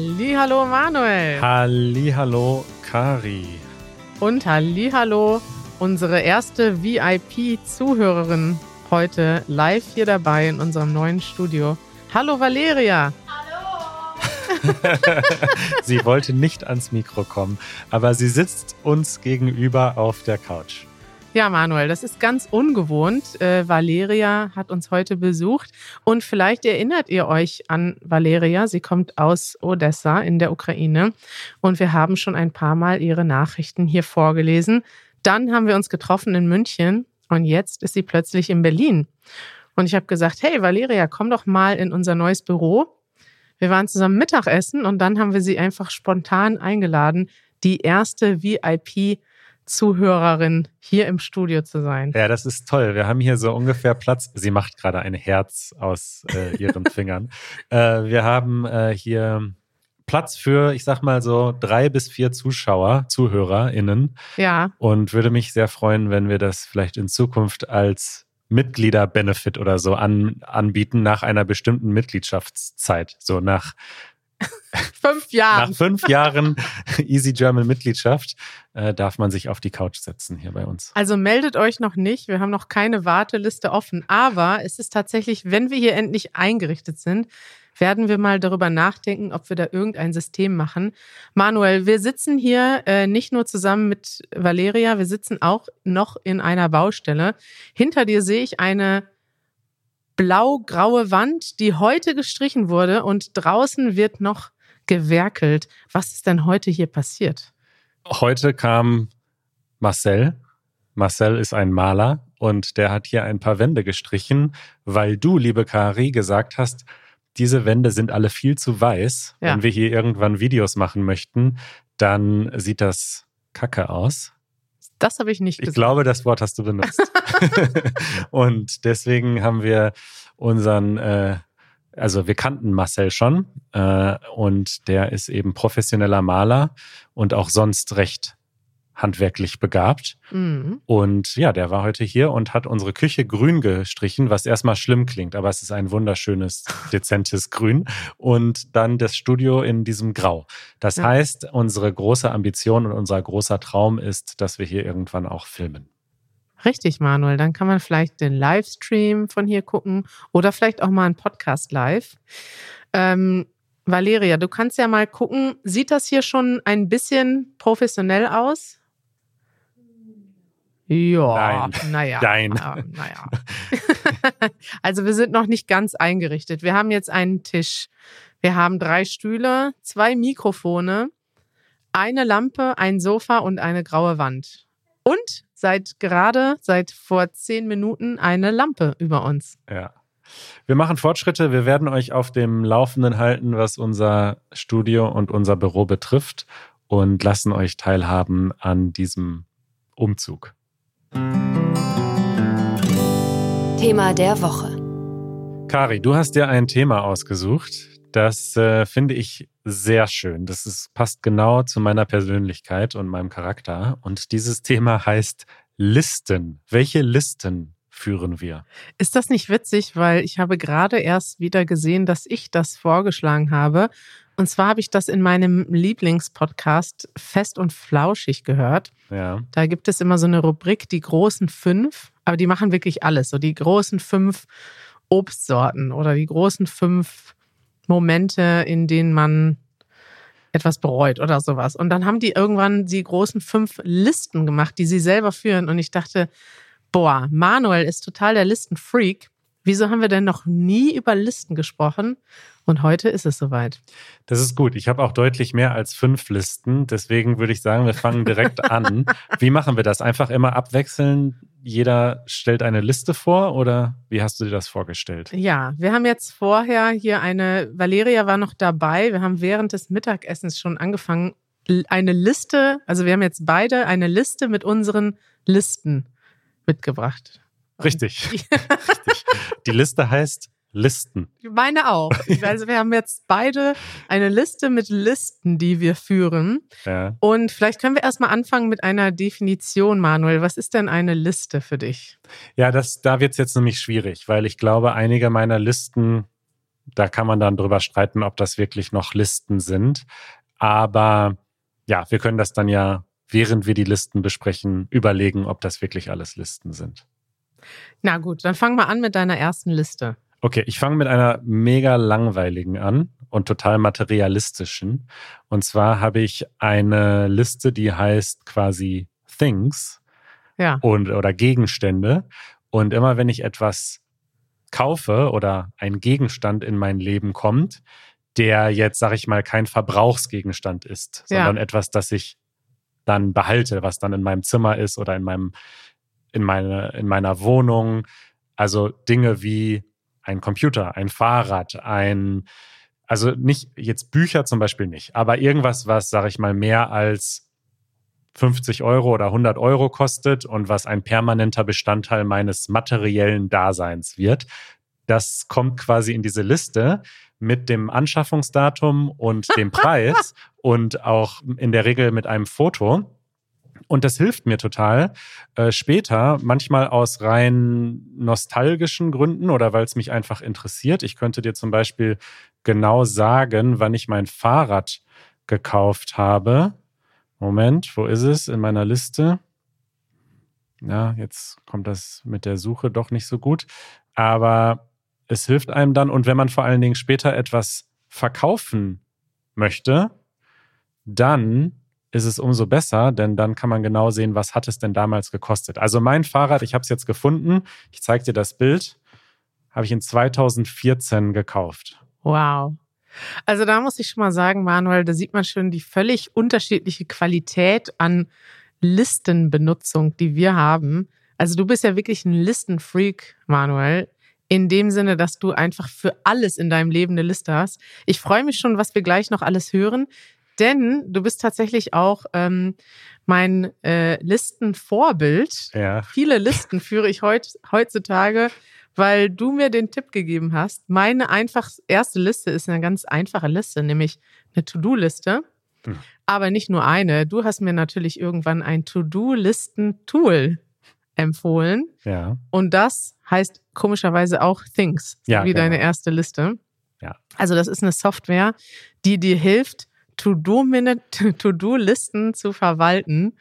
Hallo Manuel. Hallo Kari. Und hallo unsere erste VIP-Zuhörerin heute live hier dabei in unserem neuen Studio. Hallo Valeria. sie wollte nicht ans Mikro kommen, aber sie sitzt uns gegenüber auf der Couch. Ja, Manuel, das ist ganz ungewohnt. Äh, Valeria hat uns heute besucht und vielleicht erinnert ihr euch an Valeria. Sie kommt aus Odessa in der Ukraine und wir haben schon ein paar Mal ihre Nachrichten hier vorgelesen. Dann haben wir uns getroffen in München und jetzt ist sie plötzlich in Berlin. Und ich habe gesagt, hey Valeria, komm doch mal in unser neues Büro. Wir waren zusammen Mittagessen und dann haben wir sie einfach spontan eingeladen, die erste VIP Zuhörerin hier im Studio zu sein. Ja, das ist toll. Wir haben hier so ungefähr Platz. Sie macht gerade ein Herz aus äh, ihren Fingern. Äh, wir haben äh, hier Platz für, ich sag mal so, drei bis vier Zuschauer, ZuhörerInnen. Ja. Und würde mich sehr freuen, wenn wir das vielleicht in Zukunft als Mitglieder-Benefit oder so an, anbieten nach einer bestimmten Mitgliedschaftszeit. So nach fünf Jahren. Nach fünf Jahren Easy German Mitgliedschaft äh, darf man sich auf die Couch setzen hier bei uns. Also meldet euch noch nicht. Wir haben noch keine Warteliste offen. Aber es ist tatsächlich, wenn wir hier endlich eingerichtet sind, werden wir mal darüber nachdenken, ob wir da irgendein System machen. Manuel, wir sitzen hier äh, nicht nur zusammen mit Valeria, wir sitzen auch noch in einer Baustelle. Hinter dir sehe ich eine blau-graue Wand, die heute gestrichen wurde und draußen wird noch gewerkelt. Was ist denn heute hier passiert? Heute kam Marcel. Marcel ist ein Maler und der hat hier ein paar Wände gestrichen, weil du, liebe Kari, gesagt hast, diese Wände sind alle viel zu weiß. Ja. Wenn wir hier irgendwann Videos machen möchten, dann sieht das kacke aus. Das habe ich nicht gesagt. Ich glaube, das Wort hast du benutzt. und deswegen haben wir unseren, äh, also wir kannten Marcel schon äh, und der ist eben professioneller Maler und auch sonst recht handwerklich begabt. Mhm. Und ja, der war heute hier und hat unsere Küche grün gestrichen, was erstmal schlimm klingt, aber es ist ein wunderschönes, dezentes Grün. Und dann das Studio in diesem Grau. Das ja. heißt, unsere große Ambition und unser großer Traum ist, dass wir hier irgendwann auch filmen. Richtig, Manuel. Dann kann man vielleicht den Livestream von hier gucken oder vielleicht auch mal einen Podcast live. Ähm, Valeria, du kannst ja mal gucken, sieht das hier schon ein bisschen professionell aus? Ja, naja. Nein. Äh, naja. also wir sind noch nicht ganz eingerichtet. Wir haben jetzt einen Tisch. Wir haben drei Stühle, zwei Mikrofone, eine Lampe, ein Sofa und eine graue Wand. Und seit gerade, seit vor zehn Minuten, eine Lampe über uns. Ja. Wir machen Fortschritte. Wir werden euch auf dem Laufenden halten, was unser Studio und unser Büro betrifft und lassen euch teilhaben an diesem Umzug. Thema der Woche. Kari, du hast dir ein Thema ausgesucht. Das äh, finde ich sehr schön. Das ist, passt genau zu meiner Persönlichkeit und meinem Charakter. Und dieses Thema heißt Listen. Welche Listen führen wir? Ist das nicht witzig, weil ich habe gerade erst wieder gesehen, dass ich das vorgeschlagen habe. Und zwar habe ich das in meinem Lieblingspodcast Fest und Flauschig gehört. Ja. Da gibt es immer so eine Rubrik, die großen fünf, aber die machen wirklich alles. So die großen fünf Obstsorten oder die großen fünf Momente, in denen man etwas bereut oder sowas. Und dann haben die irgendwann die großen fünf Listen gemacht, die sie selber führen. Und ich dachte, boah, Manuel ist total der Listenfreak. Wieso haben wir denn noch nie über Listen gesprochen? Und heute ist es soweit. Das ist gut. Ich habe auch deutlich mehr als fünf Listen. Deswegen würde ich sagen, wir fangen direkt an. Wie machen wir das? Einfach immer abwechseln? Jeder stellt eine Liste vor oder wie hast du dir das vorgestellt? Ja, wir haben jetzt vorher hier eine, Valeria war noch dabei. Wir haben während des Mittagessens schon angefangen, eine Liste, also wir haben jetzt beide eine Liste mit unseren Listen mitgebracht. Richtig. Richtig. Die Liste heißt Listen. Meine auch. Also wir haben jetzt beide eine Liste mit Listen, die wir führen. Ja. Und vielleicht können wir erstmal anfangen mit einer Definition, Manuel. Was ist denn eine Liste für dich? Ja, das, da wird es jetzt nämlich schwierig, weil ich glaube, einige meiner Listen Da kann man dann drüber streiten, ob das wirklich noch Listen sind. Aber ja, wir können das dann ja, während wir die Listen besprechen, überlegen, ob das wirklich alles Listen sind. Na gut, dann fang mal an mit deiner ersten Liste. Okay, ich fange mit einer mega langweiligen an und total materialistischen. Und zwar habe ich eine Liste, die heißt quasi Things Ja. und oder Gegenstände. Und immer wenn ich etwas kaufe oder ein Gegenstand in mein Leben kommt, der jetzt, sag ich mal, kein Verbrauchsgegenstand ist, Ja. sondern etwas, das ich dann behalte, was dann in meinem Zimmer ist oder in meinem, in meine, in meiner Wohnung. Also Dinge wie ein Computer, ein Fahrrad, ein, also nicht jetzt Bücher zum Beispiel nicht, aber irgendwas, was, sag ich mal, mehr als 50 Euro oder 100 Euro kostet und was ein permanenter Bestandteil meines materiellen Daseins wird. Das kommt quasi in diese Liste mit dem Anschaffungsdatum und dem Preis und auch in der Regel mit einem Foto. Und das hilft mir total äh, später, manchmal aus rein nostalgischen Gründen oder weil es mich einfach interessiert. Ich könnte dir zum Beispiel genau sagen, wann ich mein Fahrrad gekauft habe. Moment, wo ist es in meiner Liste? Ja, jetzt kommt das mit der Suche doch nicht so gut. Aber es hilft einem dann. Und wenn man vor allen Dingen später etwas verkaufen möchte, dann ist es umso besser, denn dann kann man genau sehen, was hat es denn damals gekostet. Also mein Fahrrad, ich habe es jetzt gefunden, ich zeige dir das Bild, habe ich in 2014 gekauft. Wow. Also da muss ich schon mal sagen, Manuel, da sieht man schon die völlig unterschiedliche Qualität an Listenbenutzung, die wir haben. Also du bist ja wirklich ein Listenfreak, Manuel. In dem Sinne, dass du einfach für alles in deinem Leben eine Liste hast. Ich freue mich schon, was wir gleich noch alles hören, denn du bist tatsächlich auch ähm, mein äh, Listenvorbild. Ja. Viele Listen führe ich heut, heutzutage, weil du mir den Tipp gegeben hast. Meine einfach erste Liste ist eine ganz einfache Liste, nämlich eine To-Do-Liste. Mhm. Aber nicht nur eine. Du hast mir natürlich irgendwann ein To-Do-Listen-Tool empfohlen. Ja. Und das heißt komischerweise auch Things, Ja, wie deine genau. erste Liste. Ja. Also das ist eine Software, die dir hilft, To-Do-Listen zu verwalten.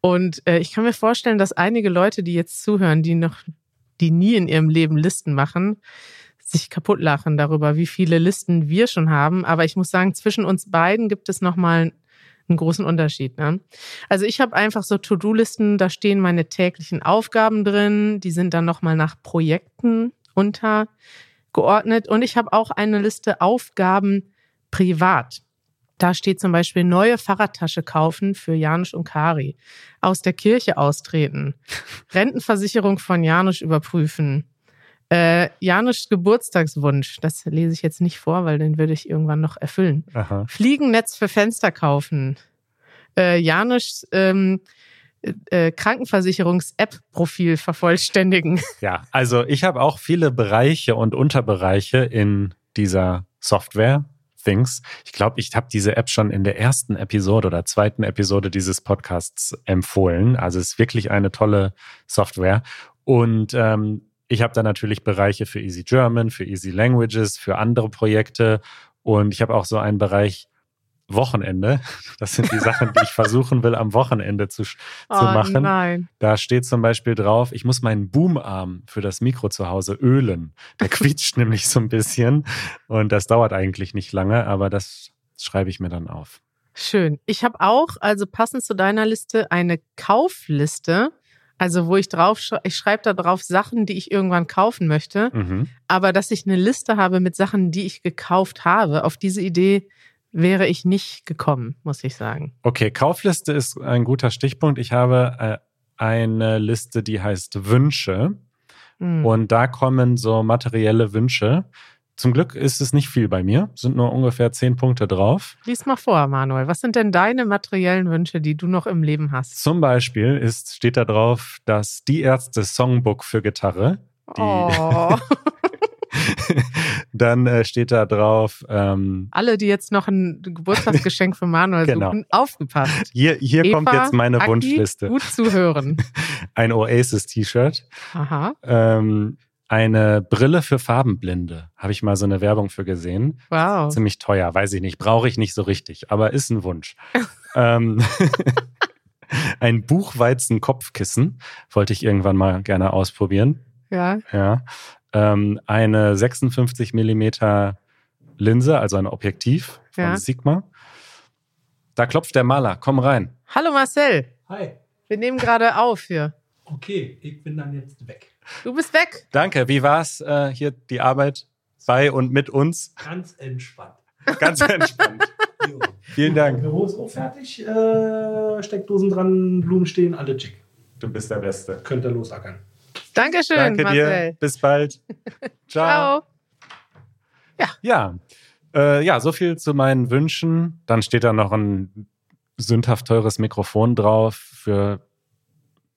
Und äh, ich kann mir vorstellen, dass einige Leute, die jetzt zuhören, die noch, die nie in ihrem Leben Listen machen, sich kaputt lachen darüber, wie viele Listen wir schon haben. Aber ich muss sagen, zwischen uns beiden gibt es nochmal einen großen Unterschied. Ne? Also ich habe einfach so To-Do-Listen, da stehen meine täglichen Aufgaben drin, die sind dann nochmal nach Projekten untergeordnet. Und ich habe auch eine Liste Aufgaben privat. Da steht zum Beispiel neue Fahrradtasche kaufen für Janusz und Kari, aus der Kirche austreten, Rentenversicherung von Janusz überprüfen, äh, Janusz Geburtstagswunsch, das lese ich jetzt nicht vor, weil den würde ich irgendwann noch erfüllen. Aha. Fliegennetz für Fenster kaufen. Äh, Janusz ähm, äh, Krankenversicherungs-App-Profil vervollständigen. Ja, also ich habe auch viele Bereiche und Unterbereiche in dieser Software. Things. Ich glaube, ich habe diese App schon in der ersten Episode oder zweiten Episode dieses Podcasts empfohlen. Also es ist wirklich eine tolle Software. Und ähm, ich habe da natürlich Bereiche für Easy German, für Easy Languages, für andere Projekte. Und ich habe auch so einen Bereich Wochenende. Das sind die Sachen, die ich versuchen will, am Wochenende zu, zu machen. Oh nein. Da steht zum Beispiel drauf, ich muss meinen Boomarm für das Mikro zu Hause ölen. Der quietscht nämlich so ein bisschen und das dauert eigentlich nicht lange, aber das schreibe ich mir dann auf. Schön. Ich habe auch, also passend zu deiner Liste, eine Kaufliste. Also wo ich drauf, schre- ich schreibe da drauf Sachen, die ich irgendwann kaufen möchte. Mhm. Aber dass ich eine Liste habe mit Sachen, die ich gekauft habe, auf diese Idee wäre ich nicht gekommen, muss ich sagen. Okay, Kaufliste ist ein guter Stichpunkt. Ich habe äh, eine Liste, die heißt Wünsche Hm. und da kommen so materielle Wünsche. Zum Glück ist es nicht viel bei mir, sind nur ungefähr zehn Punkte drauf. Lies mal vor, Manuel. Was sind denn deine materiellen Wünsche, die du noch im Leben hast? Zum Beispiel ist, steht da drauf, dass die Ärzte Songbook für Gitarre. Die, Oh. Dann äh, steht da drauf, ähm, Alle, die jetzt noch ein Geburtstagsgeschenk für Manuel Genau. suchen, aufgepasst. hier, hier kommt Eva, jetzt meine Aki, Wunschliste. Gut zu hören. Ein Oasis-T-Shirt, Aha. ähm, eine Brille für Farbenblinde. Habe ich mal so eine Werbung für gesehen. Wow. Ziemlich teuer, weiß ich nicht. Brauche ich nicht so richtig, aber ist ein Wunsch. ähm, ein Buchweizen-Kopfkissen wollte ich irgendwann mal gerne ausprobieren. Ja. Ja. Ähm, eine 56 Millimeter Linse, also ein Objektiv von Ja. Sigma. Da klopft der Maler. Komm rein. Hallo Marcel. Hi. Wir nehmen gerade auf hier. Okay, ich bin dann jetzt weg. Du bist weg. Danke. Wie war's äh, hier die Arbeit bei und mit uns? Ganz entspannt. Ganz entspannt. Vielen Dank. Büro ist auch fertig. Äh, Steckdosen dran, Blumen stehen, alle schick. Du bist der Beste. Könnt ihr losackern. Dankeschön, Danke Marcel. dir. Bis bald. Ciao. Ciao. Ja. Äh, ja, so viel zu meinen Wünschen. Dann steht da noch ein sündhaft teures Mikrofon drauf für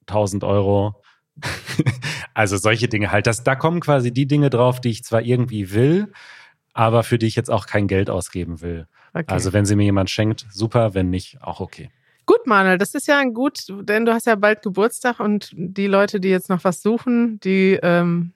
1000 Euro. also solche Dinge halt. Das, da kommen quasi die Dinge drauf, die ich zwar irgendwie will, aber für die ich jetzt auch kein Geld ausgeben will. Okay. Also wenn sie mir jemand schenkt, super, wenn nicht, auch okay. Gut, Manuel, das ist ja ein gut, denn du hast ja bald Geburtstag und die Leute, die jetzt noch was suchen, die ähm,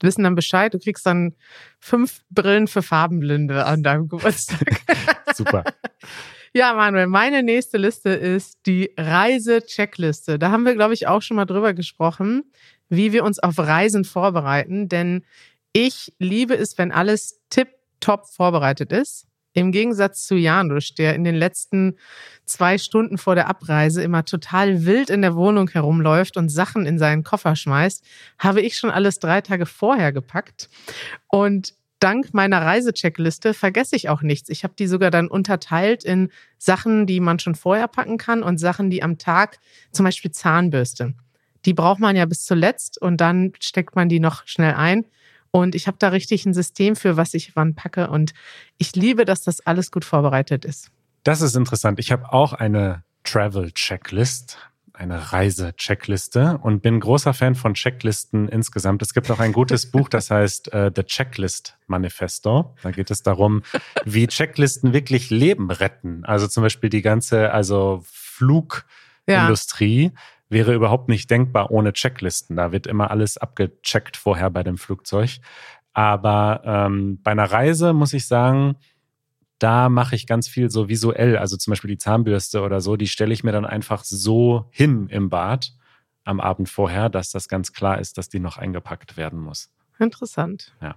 wissen dann Bescheid. Du kriegst dann fünf Brillen für Farbenblinde an deinem Geburtstag. Super. ja, Manuel, meine nächste Liste ist die Reise-Checkliste. Da haben wir, glaube ich, auch schon mal drüber gesprochen, wie wir uns auf Reisen vorbereiten. Denn ich liebe es, wenn alles tipptopp vorbereitet ist. Im Gegensatz zu Janusz, der in den letzten zwei Stunden vor der Abreise immer total wild in der Wohnung herumläuft und Sachen in seinen Koffer schmeißt, habe ich schon alles drei Tage vorher gepackt. Und dank meiner Reisecheckliste vergesse ich auch nichts. Ich habe die sogar dann unterteilt in Sachen, die man schon vorher packen kann und Sachen, die am Tag, zum Beispiel Zahnbürste. Die braucht man ja bis zuletzt und dann steckt man die noch schnell ein. Und ich habe da richtig ein System für, was ich wann packe. Und ich liebe, dass das alles gut vorbereitet ist. Das ist interessant. Ich habe auch eine Travel-Checklist, eine Reise-Checkliste und bin großer Fan von Checklisten insgesamt. Es gibt auch ein gutes Buch, das heißt äh, The Checklist Manifesto. Da geht es darum, wie Checklisten wirklich Leben retten. Also zum Beispiel die ganze, also Flugindustrie wäre überhaupt nicht denkbar ohne Checklisten. Da wird immer alles abgecheckt vorher bei dem Flugzeug. Aber ähm, bei einer Reise muss ich sagen, da mache ich ganz viel so visuell. Also zum Beispiel die Zahnbürste oder so, die stelle ich mir dann einfach so hin im Bad am Abend vorher, dass das ganz klar ist, dass die noch eingepackt werden muss. Interessant. Ja.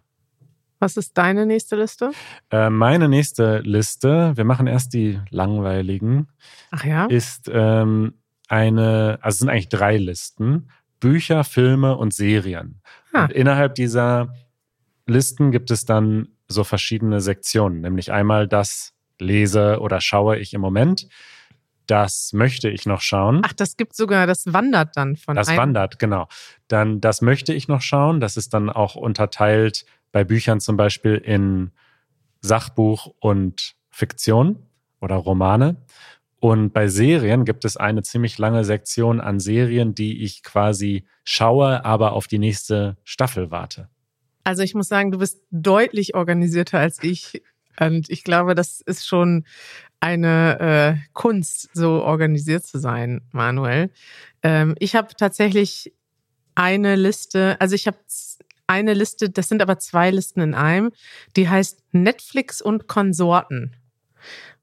Was ist deine nächste Liste? Äh, meine nächste Liste, wir machen erst die langweiligen, Ach ja? ist ähm, eine, also es sind eigentlich drei Listen. Bücher, Filme und Serien. Ah. Und innerhalb dieser Listen gibt es dann so verschiedene Sektionen, nämlich einmal das lese oder schaue ich im Moment. Das möchte ich noch schauen. Ach, das gibt sogar, das wandert dann von Das wandert, genau. Dann, das möchte ich noch schauen. Das ist dann auch unterteilt bei Büchern zum Beispiel in Sachbuch und Fiktion oder Romane. Und bei Serien gibt es eine ziemlich lange Sektion an Serien, die ich quasi schaue, aber auf die nächste Staffel warte. Also ich muss sagen, du bist deutlich organisierter als ich. Und ich glaube, das ist schon eine äh, Kunst, so organisiert zu sein, Manuel. Ähm, ich habe tatsächlich eine Liste, also ich habe eine Liste, das sind aber zwei Listen in einem, die heißt Netflix und Konsorten.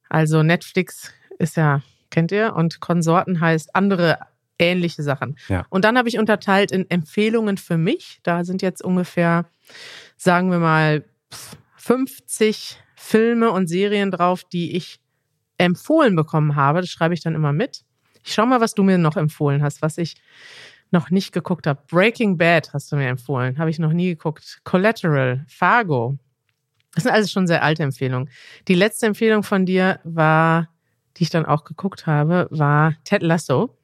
Also Netflix ist ja, kennt ihr, und Konsorten heißt andere ähnliche Sachen. Ja. Und dann habe ich unterteilt in Empfehlungen für mich. Da sind jetzt ungefähr, sagen wir mal, 50 Filme und Serien drauf, die ich empfohlen bekommen habe. Das schreibe ich dann immer mit. Ich schau mal, was du mir noch empfohlen hast, was ich noch nicht geguckt habe. Breaking Bad hast du mir empfohlen, habe ich noch nie geguckt. Collateral, Fargo. Das sind alles schon sehr alte Empfehlungen. Die letzte Empfehlung von dir war, die ich dann auch geguckt habe, war Ted Lasso.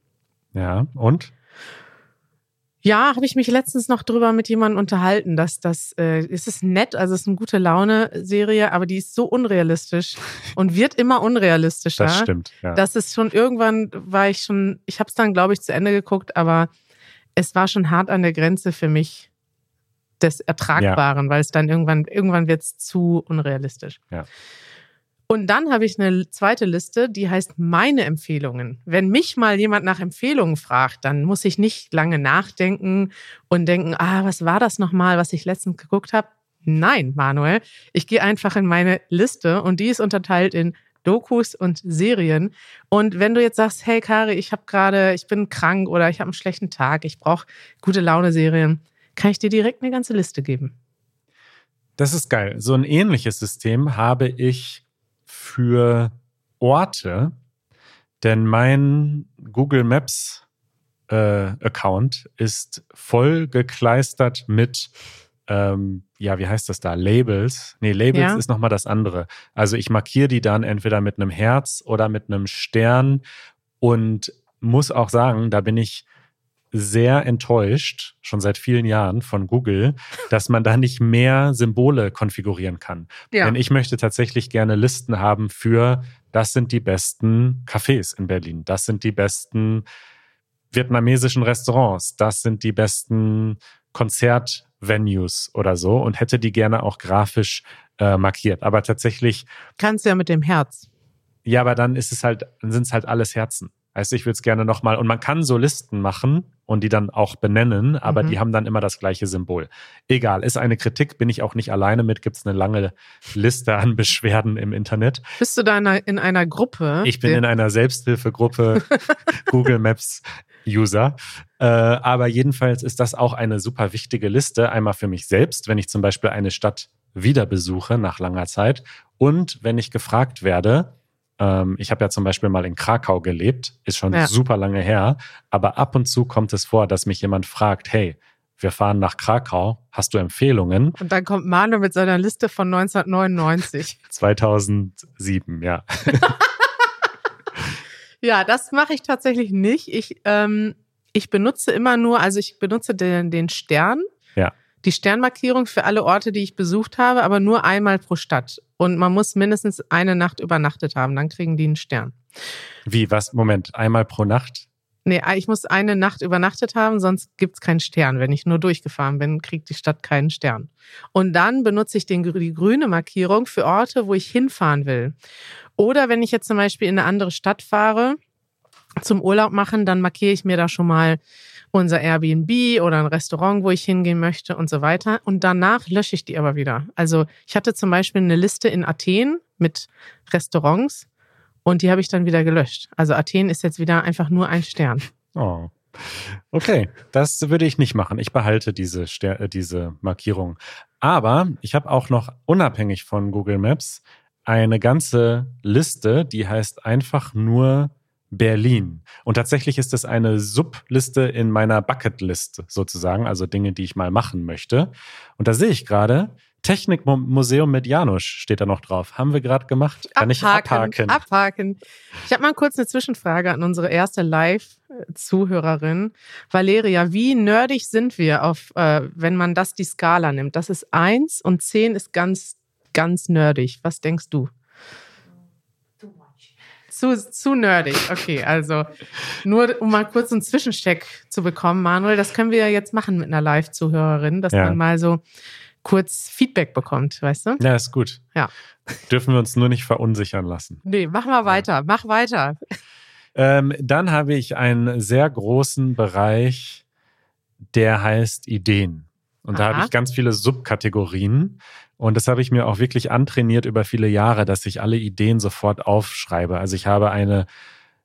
Ja, und? Ja, habe ich mich letztens noch drüber mit jemandem unterhalten, dass das äh, es ist nett, also es ist eine gute Laune Serie, aber die ist so unrealistisch und wird immer unrealistischer. Das stimmt. Ja. Das ist schon irgendwann war ich schon, ich habe es dann glaube ich zu Ende geguckt, aber es war schon hart an der Grenze für mich des Ertragbaren, weil es dann irgendwann irgendwann wird es zu unrealistisch. Ja. Und dann habe ich eine zweite Liste, die heißt meine Empfehlungen. Wenn mich mal jemand nach Empfehlungen fragt, dann muss ich nicht lange nachdenken und denken, ah, was war das nochmal, was ich letztens geguckt habe? Nein, Manuel, ich gehe einfach in meine Liste und die ist unterteilt in Dokus und Serien. Und wenn du jetzt sagst, hey Kari, ich habe gerade, ich bin krank oder ich habe einen schlechten Tag, ich brauche gute Laune Serien, kann ich dir direkt eine ganze Liste geben. Das ist geil. So ein ähnliches System habe ich für Orte, denn mein Google Maps äh, Account ist voll gekleistert mit ähm, ja, wie heißt das da? Labels. Nee, Labels ja. ist nochmal das andere. Also ich markiere die dann entweder mit einem Herz oder mit einem Stern und muss auch sagen, da bin ich sehr enttäuscht, schon seit vielen Jahren von Google, dass man da nicht mehr Symbole konfigurieren kann. Ja. Denn ich möchte tatsächlich gerne Listen haben für, das sind die besten Cafés in Berlin, das sind die besten vietnamesischen Restaurants, das sind die besten Konzertvenues oder so und hätte die gerne auch grafisch äh, markiert. Aber tatsächlich. Kannst ja mit dem Herz. Ja, aber dann ist es halt, dann sind es halt alles Herzen. Heißt, ich würde es gerne nochmal, und man kann so Listen machen und die dann auch benennen, aber mhm. die haben dann immer das gleiche Symbol. Egal, ist eine Kritik, bin ich auch nicht alleine mit, gibt es eine lange Liste an Beschwerden im Internet. Bist du da in einer Gruppe? Ich bin in einer Selbsthilfegruppe Google Maps User. Äh, aber jedenfalls ist das auch eine super wichtige Liste, einmal für mich selbst, wenn ich zum Beispiel eine Stadt wieder besuche nach langer Zeit und wenn ich gefragt werde, ich habe ja zum Beispiel mal in Krakau gelebt, ist schon ja. super lange her, aber ab und zu kommt es vor, dass mich jemand fragt, hey, wir fahren nach Krakau, hast du Empfehlungen? Und dann kommt Manu mit seiner Liste von 1999. 2007, ja. ja, das mache ich tatsächlich nicht. Ich, ähm, ich benutze immer nur, also ich benutze den, den Stern. Ja die Sternmarkierung für alle Orte, die ich besucht habe, aber nur einmal pro Stadt. Und man muss mindestens eine Nacht übernachtet haben, dann kriegen die einen Stern. Wie, was? Moment, einmal pro Nacht? Nee, ich muss eine Nacht übernachtet haben, sonst gibt's keinen Stern. Wenn ich nur durchgefahren bin, kriegt die Stadt keinen Stern. Und dann benutze ich den, die grüne Markierung für Orte, wo ich hinfahren will. Oder wenn ich jetzt zum Beispiel in eine andere Stadt fahre, zum Urlaub machen, dann markiere ich mir da schon mal unser Airbnb oder ein Restaurant, wo ich hingehen möchte und so weiter. Und danach lösche ich die aber wieder. Also ich hatte zum Beispiel eine Liste in Athen mit Restaurants und die habe ich dann wieder gelöscht. Also Athen ist jetzt wieder einfach nur ein Stern. Oh. Okay, das würde ich nicht machen. Ich behalte diese, Ster äh, diese Markierung. Aber ich habe auch noch unabhängig von Google Maps eine ganze Liste, die heißt einfach nur Berlin. Und tatsächlich ist es eine Subliste in meiner Bucketlist sozusagen, also Dinge, die ich mal machen möchte. Und da sehe ich gerade, Technikmuseum mit Janusz steht da noch drauf. Haben wir gerade gemacht? Kann abhaken, ich abhaken? Abhaken. Ich habe mal kurz eine Zwischenfrage an unsere erste Live-Zuhörerin. Valeria, wie nerdig sind wir auf, äh, wenn man das die Skala nimmt? Das ist eins und zehn ist ganz, ganz nerdig. Was denkst du? Zu, zu nerdig. Okay, also nur um mal kurz einen Zwischencheck zu bekommen, Manuel, das können wir ja jetzt machen mit einer Live-Zuhörerin, dass ja. man mal so kurz Feedback bekommt, weißt du? Ja, ist gut. Ja. Dürfen wir uns nur nicht verunsichern lassen. Nee, mach mal weiter, ja. mach weiter. Ähm, dann habe ich einen sehr großen Bereich, der heißt Ideen. Und Aha. da habe ich ganz viele Subkategorien. Und das habe ich mir auch wirklich antrainiert über viele Jahre, dass ich alle Ideen sofort aufschreibe. Also ich habe eine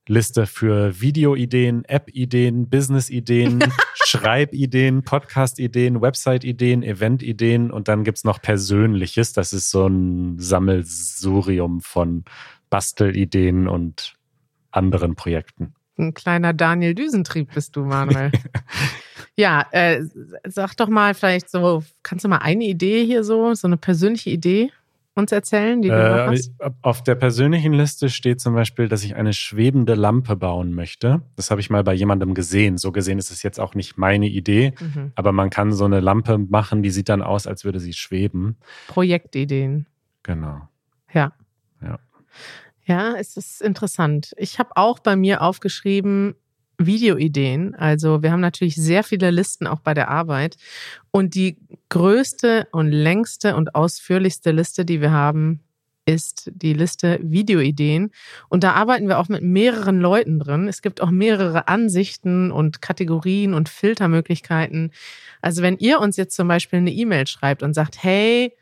Liste für Videoideen, App-Ideen, Business-Ideen, Schreibideen, Podcast-Ideen, Website-Ideen, Event-Ideen und dann gibt's noch Persönliches. Das ist so ein Sammelsurium von Bastelideen und anderen Projekten. Ein kleiner Daniel Düsentrieb bist du, Manuel. Ja, äh, sag doch mal vielleicht so, kannst du mal eine Idee hier so, so eine persönliche Idee uns erzählen, die du äh, hast? Auf der persönlichen Liste steht zum Beispiel, dass ich eine schwebende Lampe bauen möchte. Das habe ich mal bei jemandem gesehen. So gesehen ist es jetzt auch nicht meine Idee, mhm. aber man kann so eine Lampe machen, die sieht dann aus, als würde sie schweben. Projektideen. Genau. Ja. Ja. Ja, es ist interessant. Ich habe auch bei mir aufgeschrieben, Videoideen. Also wir haben natürlich sehr viele Listen auch bei der Arbeit. Und die größte und längste und ausführlichste Liste, die wir haben, ist die Liste Videoideen. Und da arbeiten wir auch mit mehreren Leuten drin. Es gibt auch mehrere Ansichten und Kategorien und Filtermöglichkeiten. Also wenn ihr uns jetzt zum Beispiel eine E-Mail schreibt und sagt, hey,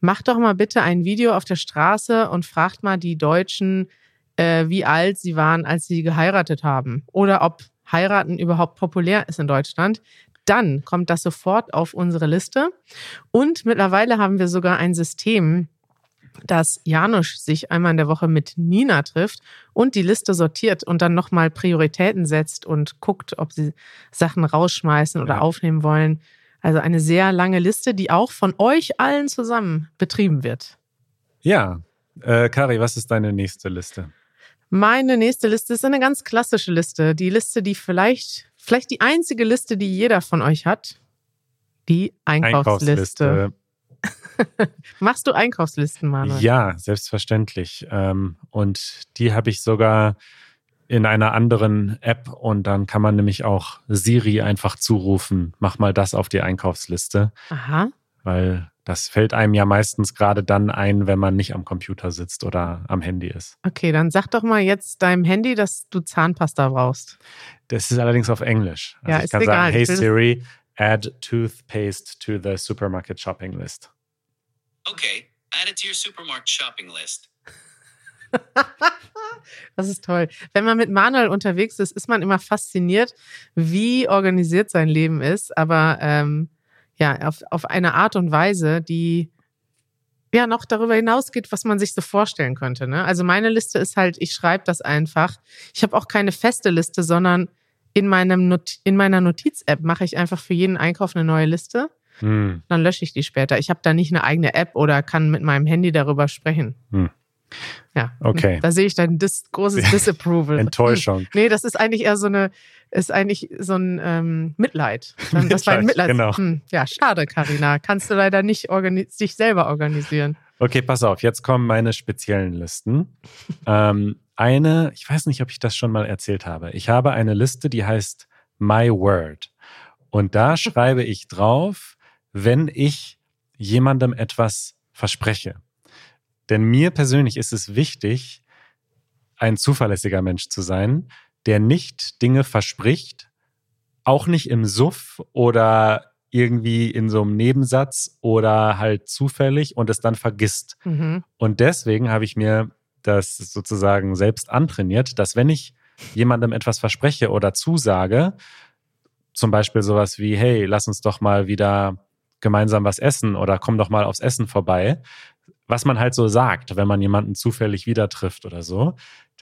mach doch mal bitte ein Video auf der Straße und fragt mal die Deutschen, äh, wie alt sie waren, als sie geheiratet haben. Oder ob heiraten überhaupt populär ist in Deutschland. Dann kommt das sofort auf unsere Liste. Und mittlerweile haben wir sogar ein System, dass Janusz sich einmal in der Woche mit Nina trifft und die Liste sortiert und dann nochmal Prioritäten setzt und guckt, ob sie Sachen rausschmeißen oder ja. aufnehmen wollen. Also eine sehr lange Liste, die auch von euch allen zusammen betrieben wird. Ja, äh, Kari, was ist deine nächste Liste? Meine nächste Liste ist eine ganz klassische Liste. Die Liste, die vielleicht, vielleicht die einzige Liste, die jeder von euch hat. Die Einkaufsliste. Einkaufsliste. Machst du Einkaufslisten, Manuel? Ja, selbstverständlich. Ähm, und die habe ich sogar in einer anderen App und dann kann man nämlich auch Siri einfach zurufen, mach mal das auf die Einkaufsliste. Aha. Weil das fällt einem ja meistens gerade dann ein, wenn man nicht am Computer sitzt oder am Handy ist. Okay, dann sag doch mal jetzt deinem Handy, dass du Zahnpasta brauchst. Das ist allerdings auf Englisch. Also ja, ich ist kann egal. sagen, hey Siri, add toothpaste to the supermarket shopping list. Okay, add it to your supermarket shopping list. das ist toll. Wenn man mit Manuel unterwegs ist, ist man immer fasziniert, wie organisiert sein Leben ist, aber ähm, ja, auf, auf eine Art und Weise, die ja noch darüber hinausgeht, was man sich so vorstellen könnte. Ne? Also meine Liste ist halt, ich schreibe das einfach. Ich habe auch keine feste Liste, sondern in, meinem Not in meiner Notiz-App mache ich einfach für jeden Einkauf eine neue Liste. Hm. Dann lösche ich die später. Ich habe da nicht eine eigene App oder kann mit meinem Handy darüber sprechen. Hm. Ja, okay. Da sehe ich dann dis großes Disapproval. Enttäuschung. Nee, das ist eigentlich eher so eine, ist eigentlich so ein ähm, Mitleid. Das Mitleid, war ein Mitleid. Genau. Hm, ja, schade, Karina. Kannst du leider nicht dich selber organisieren. Okay, pass auf, jetzt kommen meine speziellen Listen. ähm, eine, ich weiß nicht, ob ich das schon mal erzählt habe. Ich habe eine Liste, die heißt My Word. Und da schreibe ich drauf, wenn ich jemandem etwas verspreche. Denn mir persönlich ist es wichtig, ein zuverlässiger Mensch zu sein, der nicht Dinge verspricht, auch nicht im Suff oder irgendwie in so einem Nebensatz oder halt zufällig und es dann vergisst. Mhm. Und deswegen habe ich mir das sozusagen selbst antrainiert, dass wenn ich jemandem etwas verspreche oder zusage, zum Beispiel sowas wie, hey, lass uns doch mal wieder gemeinsam was essen oder komm doch mal aufs Essen vorbei, was man halt so sagt, wenn man jemanden zufällig wieder trifft oder so,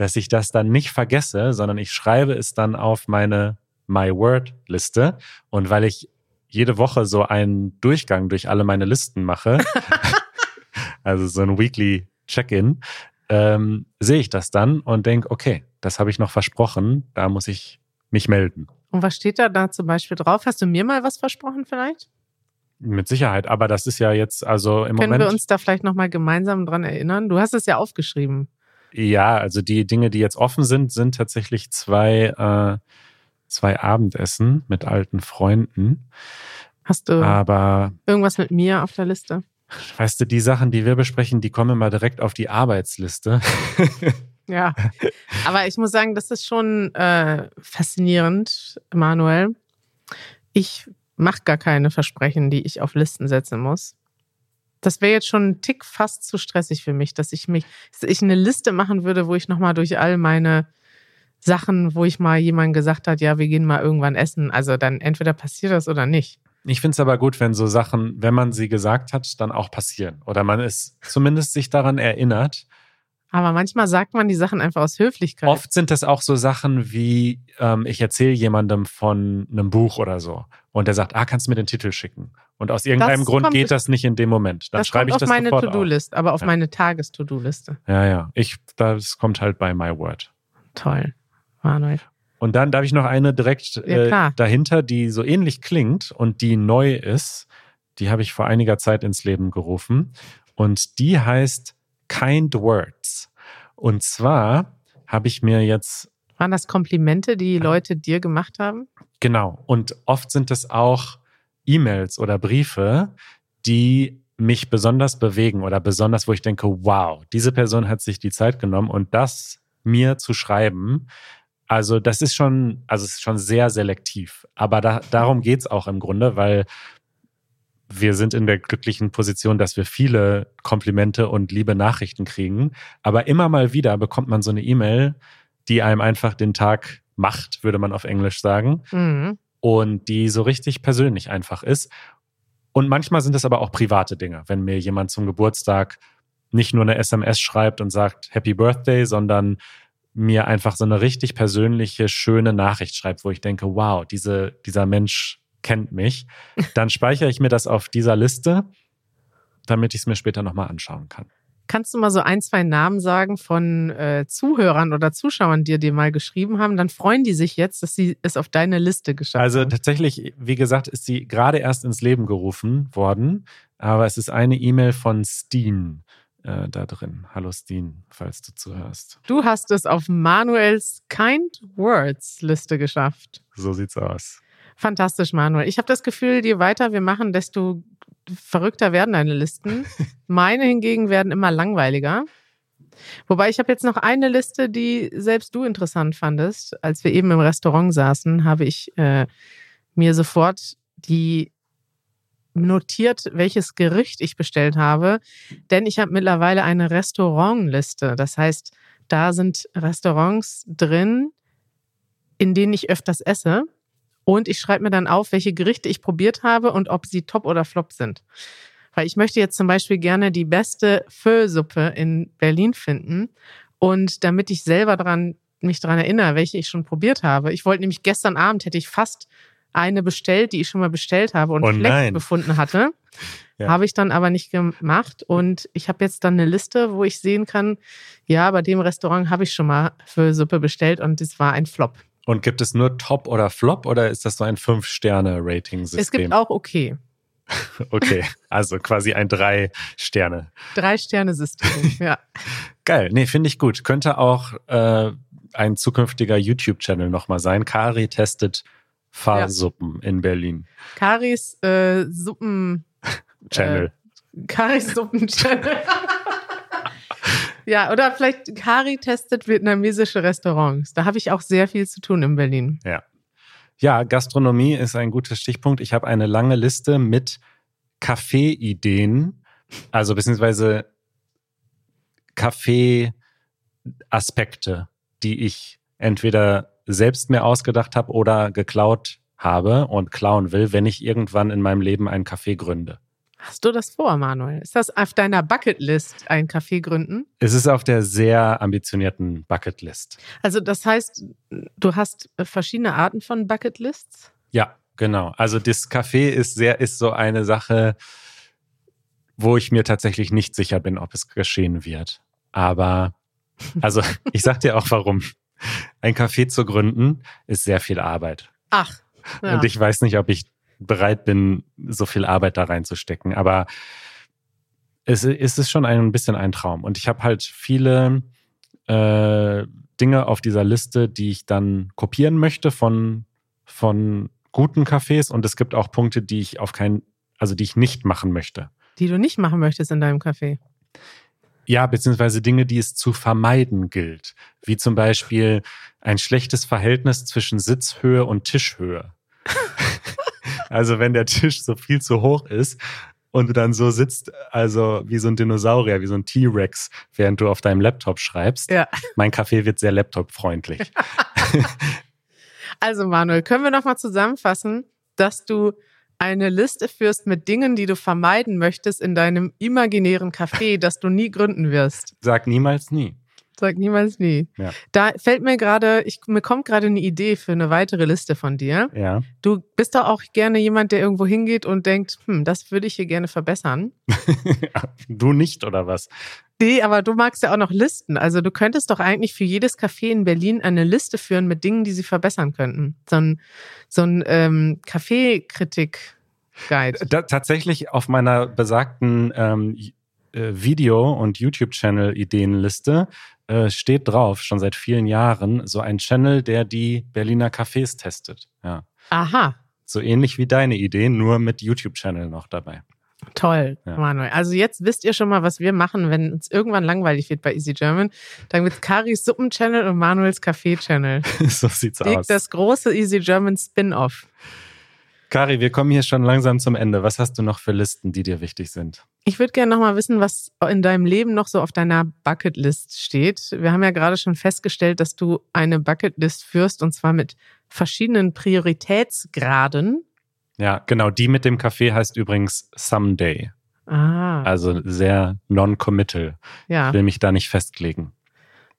dass ich das dann nicht vergesse, sondern ich schreibe es dann auf meine My Word Liste. Und weil ich jede Woche so einen Durchgang durch alle meine Listen mache, also so ein Weekly Check-in, ähm, sehe ich das dann und denke, okay, das habe ich noch versprochen, da muss ich mich melden. Und was steht da da zum Beispiel drauf? Hast du mir mal was versprochen vielleicht? Mit Sicherheit, aber das ist ja jetzt also im Können Moment. Können wir uns da vielleicht nochmal gemeinsam dran erinnern? Du hast es ja aufgeschrieben. Ja, also die Dinge, die jetzt offen sind, sind tatsächlich zwei, äh, zwei Abendessen mit alten Freunden. Hast du aber irgendwas mit mir auf der Liste? Weißt du, die Sachen, die wir besprechen, die kommen immer direkt auf die Arbeitsliste. ja, aber ich muss sagen, das ist schon äh, faszinierend, Manuel. Ich mache gar keine Versprechen, die ich auf Listen setzen muss. Das wäre jetzt schon ein Tick fast zu stressig für mich, dass ich mich, dass ich eine Liste machen würde, wo ich nochmal durch all meine Sachen, wo ich mal jemand gesagt hat, ja, wir gehen mal irgendwann essen. Also dann entweder passiert das oder nicht. Ich finde es aber gut, wenn so Sachen, wenn man sie gesagt hat, dann auch passieren. Oder man ist zumindest sich daran erinnert. Aber manchmal sagt man die Sachen einfach aus Höflichkeit. Oft sind das auch so Sachen wie, ähm, ich erzähle jemandem von einem Buch oder so. Und der sagt, ah, kannst du mir den Titel schicken? Und aus irgendeinem das Grund geht das nicht in dem Moment. Dann das schreibe ich das auf meine To-Do-List, aber auf ja. meine Tages-To-Do-Liste. Ja, ja. Ich, das kommt halt bei My Word. Toll. Manuel. Und dann darf ich noch eine direkt ja, äh, dahinter, die so ähnlich klingt und die neu ist. Die habe ich vor einiger Zeit ins Leben gerufen. Und die heißt Kind Words. Und zwar habe ich mir jetzt. Waren das Komplimente, die Leute dir gemacht haben? Genau. Und oft sind es auch E-Mails oder Briefe, die mich besonders bewegen oder besonders, wo ich denke, wow, diese Person hat sich die Zeit genommen und das mir zu schreiben. Also das ist schon, also es ist schon sehr selektiv. Aber da, darum geht's auch im Grunde, weil wir sind in der glücklichen Position, dass wir viele Komplimente und liebe Nachrichten kriegen. Aber immer mal wieder bekommt man so eine E-Mail, die einem einfach den Tag macht, würde man auf Englisch sagen. Mhm. Und die so richtig persönlich einfach ist. Und manchmal sind es aber auch private Dinge, wenn mir jemand zum Geburtstag nicht nur eine SMS schreibt und sagt Happy Birthday, sondern mir einfach so eine richtig persönliche, schöne Nachricht schreibt, wo ich denke, wow, diese, dieser Mensch kennt mich. Dann speichere ich mir das auf dieser Liste, damit ich es mir später nochmal anschauen kann. Kannst du mal so ein, zwei Namen sagen von äh, Zuhörern oder Zuschauern, die dir mal geschrieben haben? Dann freuen die sich jetzt, dass sie es auf deine Liste geschafft Also haben. tatsächlich, wie gesagt, ist sie gerade erst ins Leben gerufen worden, aber es ist eine E-Mail von Steen äh, da drin. Hallo Steen, falls du zuhörst. Du hast es auf Manuels Kind Words Liste geschafft. So sieht's aus. Fantastisch, Manuel. Ich habe das Gefühl, je weiter wir machen, desto verrückter werden deine Listen. Meine hingegen werden immer langweiliger. Wobei ich habe jetzt noch eine Liste, die selbst du interessant fandest. Als wir eben im Restaurant saßen, habe ich äh, mir sofort die notiert, welches Gericht ich bestellt habe, denn ich habe mittlerweile eine Restaurantliste. Das heißt, da sind Restaurants drin, in denen ich öfters esse. Und ich schreibe mir dann auf, welche Gerichte ich probiert habe und ob sie top oder flop sind. Weil ich möchte jetzt zum Beispiel gerne die beste Pho-Suppe in Berlin finden. Und damit ich selber dran, mich dran erinnere, welche ich schon probiert habe. Ich wollte nämlich gestern Abend hätte ich fast eine bestellt, die ich schon mal bestellt habe und Oh Fleck befunden hatte. Ja. Habe ich dann aber nicht gemacht. Und ich habe jetzt dann eine Liste, wo ich sehen kann, ja, bei dem Restaurant habe ich schon mal für Suppe bestellt und es war ein Flop. Und gibt es nur Top oder Flop oder ist das so ein Fünf-Sterne-Rating-System? Es gibt auch okay. Okay, also quasi ein Drei-Sterne. Drei-Sterne-System, ja. Geil, nee, finde ich gut. Könnte auch äh, ein zukünftiger YouTube-Channel nochmal sein. Kari testet Fahrsuppen in Berlin. Karis äh, Suppen. Channel. Karis Suppen-Channel. Ja, oder vielleicht Kari testet vietnamesische Restaurants. Da habe ich auch sehr viel zu tun in Berlin. Ja. Ja, Gastronomie ist ein guter Stichpunkt. Ich habe eine lange Liste mit Kaffee-Ideen, also beziehungsweise Kaffee-Aspekte, die ich entweder selbst mir ausgedacht habe oder geklaut habe und klauen will, wenn ich irgendwann in meinem Leben einen Café gründe. Hast du das vor, Manuel? Ist das auf deiner Bucketlist, ein Café gründen? Es ist auf der sehr ambitionierten Bucketlist. Also das heißt, du hast verschiedene Arten von Bucketlists? Ja, genau. Also das Café ist sehr, ist so eine Sache, wo ich mir tatsächlich nicht sicher bin, ob es geschehen wird. Aber, also ich sag dir auch warum. Ein Café zu gründen ist sehr viel Arbeit. Ach. Ja. Und ich weiß nicht, ob ich bereit bin, so viel Arbeit da reinzustecken. Aber es, es ist schon ein bisschen ein Traum. Und ich habe halt viele äh, Dinge auf dieser Liste, die ich dann kopieren möchte von, von guten Cafés. Und es gibt auch Punkte, die ich auf keinen, also die ich nicht machen möchte. Die du nicht machen möchtest in deinem Café. Ja, beziehungsweise Dinge, die es zu vermeiden gilt. Wie zum Beispiel ein schlechtes Verhältnis zwischen Sitzhöhe und Tischhöhe. also wenn der Tisch so viel zu hoch ist und du dann so sitzt, also wie so ein Dinosaurier, wie so ein T-Rex, während du auf deinem Laptop schreibst. Ja. Mein Café wird sehr laptopfreundlich. Also Manuel, können wir nochmal zusammenfassen, dass du eine Liste führst mit Dingen, die du vermeiden möchtest in deinem imaginären Café, das du nie gründen wirst. Sag niemals nie. Sag niemals nie. Ja. Da fällt mir gerade, ich, mir kommt gerade eine Idee für eine weitere Liste von dir. Ja. Du bist doch auch gerne jemand, der irgendwo hingeht und denkt, hm, das würde ich hier gerne verbessern. du nicht, oder was? Nee, aber du magst ja auch noch Listen. Also du könntest doch eigentlich für jedes Café in Berlin eine Liste führen mit Dingen, die sie verbessern könnten. So ein, so ein ähm, Kaffeekritik-Guide. Da, tatsächlich auf meiner besagten ähm, äh, Video- und YouTube-Channel-Ideenliste äh, steht drauf, schon seit vielen Jahren, so ein Channel, der die Berliner Cafés testet. Ja. Aha, So ähnlich wie deine Idee, nur mit YouTube-Channel noch dabei. Toll, Ja. Manuel. Also jetzt wisst ihr schon mal, was wir machen, wenn uns irgendwann langweilig wird bei Easy German. Dann gibt's Karis Suppen-Channel und Manuels Kaffee-Channel. so sieht's Die- aus. Das große Easy German Spin-Off. Kari, wir kommen hier schon langsam zum Ende. Was hast du noch für Listen, die dir wichtig sind? Ich würde gerne noch mal wissen, was in deinem Leben noch so auf deiner Bucketlist steht. Wir haben ja gerade schon festgestellt, dass du eine Bucketlist führst und zwar mit verschiedenen Prioritätsgraden. Ja, genau. Die mit dem Kaffee heißt übrigens Someday. Ah, Also sehr non-committal. ja. Ich will mich da nicht festlegen.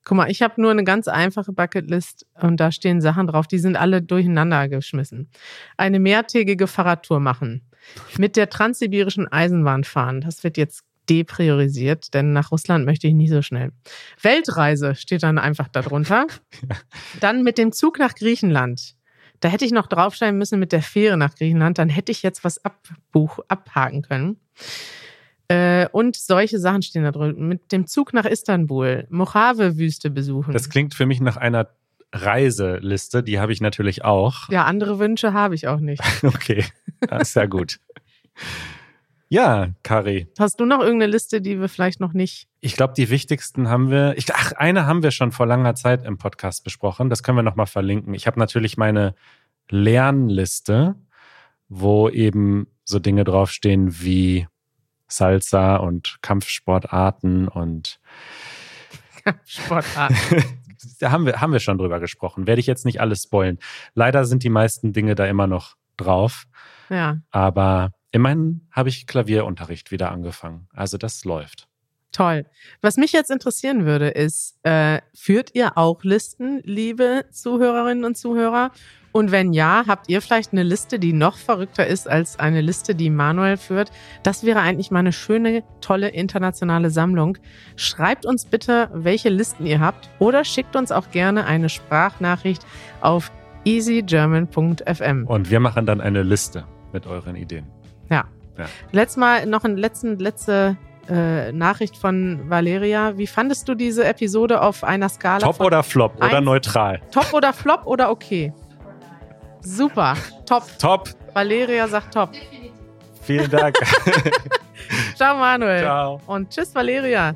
Guck mal, ich habe nur eine ganz einfache Bucketlist und da stehen Sachen drauf, die sind alle durcheinander geschmissen. Eine mehrtägige Fahrradtour machen. Mit der transsibirischen Eisenbahn fahren. Das wird jetzt depriorisiert, denn nach Russland möchte ich nicht so schnell. Weltreise steht dann einfach darunter. Dann mit dem Zug nach Griechenland. Da hätte ich noch draufschreiben müssen mit der Fähre nach Griechenland, dann hätte ich jetzt was abbuch, abhaken können. Äh, und solche Sachen stehen da drin. Mit dem Zug nach Istanbul, Mojave-Wüste besuchen. Das klingt für mich nach einer Reiseliste. Die habe ich natürlich auch. ja, andere Wünsche habe ich auch nicht. Okay, das ist ja gut. Ja, Kari. Hast du noch irgendeine Liste, die wir vielleicht noch nicht? Ich glaube, die wichtigsten haben wir. Ich, ach, eine haben wir schon vor langer Zeit im Podcast besprochen. Das können wir nochmal verlinken. Ich habe natürlich meine Lernliste, wo eben so Dinge draufstehen wie Salsa und Kampfsportarten und Sportart. da haben wir, haben wir schon drüber gesprochen. Werde ich jetzt nicht alles spoilen. Leider sind die meisten Dinge da immer noch drauf. ja, Aber immerhin habe ich Klavierunterricht wieder angefangen. Also das läuft. Toll. Was mich jetzt interessieren würde, ist, äh, führt ihr auch Listen, liebe Zuhörerinnen und Zuhörer? Und wenn ja, habt ihr vielleicht eine Liste, die noch verrückter ist als eine Liste, die Manuel führt? Das wäre eigentlich mal eine schöne, tolle internationale Sammlung. Schreibt uns bitte, welche Listen ihr habt oder schickt uns auch gerne eine Sprachnachricht auf easygerman.fm. Und wir machen dann eine Liste mit euren Ideen. Ja. Ja. Letztes Mal noch eine letzten, letzte äh, Nachricht von Valeria. Wie fandest du diese Episode auf einer Skala? Top oder Flop oder neutral? Top oder Flop oder okay? Super. Top. Top. Valeria sagt top. Vielen Dank. Ciao, Manuel. Ciao. Und tschüss, Valeria.